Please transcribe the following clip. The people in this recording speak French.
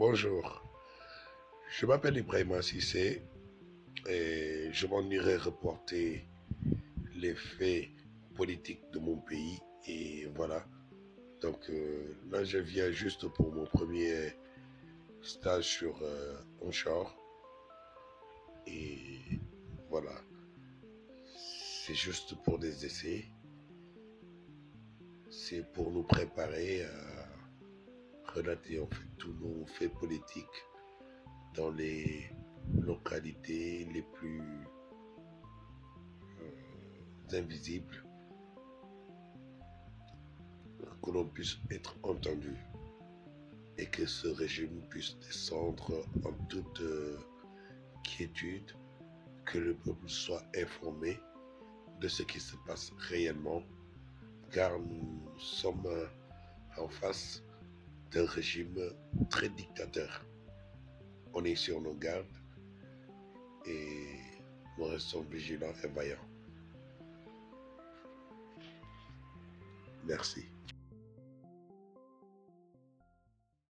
Bonjour, je m'appelle Ibrahima Sissé et je m'en irai reporter les faits politiques de mon pays et voilà. Donc euh, là, je viens juste pour mon premier stage sur euh, onshore et voilà. C'est juste pour des essais. C'est pour nous préparer à relater en fait tous nos faits politiques dans les localités les plus euh, invisibles que l'on puisse être entendu et que ce régime puisse descendre en toute euh, quiétude, que le peuple soit informé de ce qui se passe réellement, car nous sommes euh, en face d'un régime très dictateur. On est sur nos gardes et nous restons vigilants et vaillants. Merci.